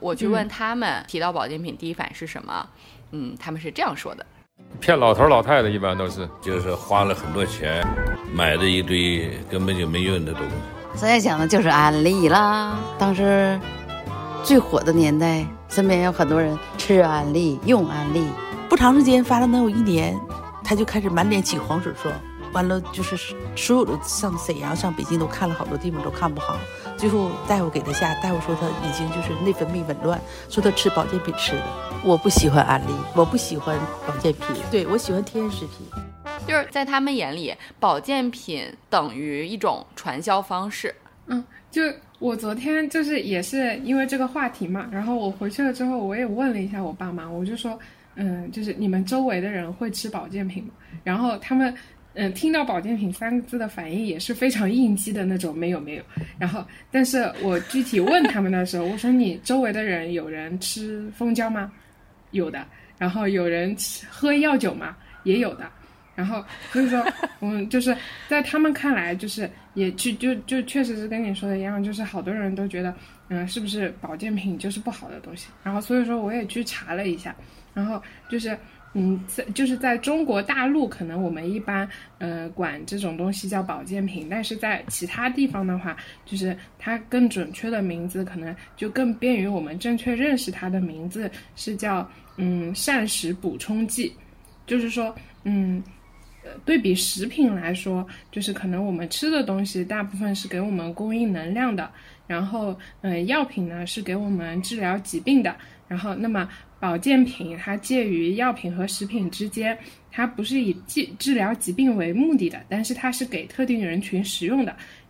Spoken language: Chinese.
我去问他们提到保健品第一反应是什么，嗯，他们是这样说的：骗老头老太太一般都是，就是花了很多钱买了一堆根本就没用的东西。现在讲的就是安利啦，当时最火的年代，身边有很多人吃安利、用安利，不长时间发了能有一年，他就开始满脸起黄水霜。完了，就是所有的上沈阳、上北京都看了好多地方都看不好，最后大夫给他下，大夫说他已经就是内分泌紊乱，说他吃保健品吃的。我不喜欢安利，我不喜欢保健品，对我喜欢天然食品。就是在他们眼里，保健品等于一种传销方式。嗯，就我昨天就是也是因为这个话题嘛，然后我回去了之后，我也问了一下我爸妈，我就说，嗯，就是你们周围的人会吃保健品吗？然后他们。嗯，听到保健品三个字的反应也是非常应激的那种，没有没有。然后，但是我具体问他们的时候，我说你周围的人有人吃蜂胶吗？有的。然后有人吃喝药酒吗？也有的。然后所以说，嗯，就是在他们看来，就是也去就就确实是跟你说的一样，就是好多人都觉得，嗯，是不是保健品就是不好的东西？然后所以说我也去查了一下，然后就是。嗯，在就是在中国大陆，可能我们一般呃管这种东西叫保健品，但是在其他地方的话，就是它更准确的名字，可能就更便于我们正确认识它的名字是叫嗯膳食补充剂，就是说嗯，对比食品来说，就是可能我们吃的东西大部分是给我们供应能量的，然后嗯药品呢是给我们治疗疾病的，然后那么。保健品它介于药品和食品之间，它不是以治治疗疾病为目的的，但是它是给特定人群使用的。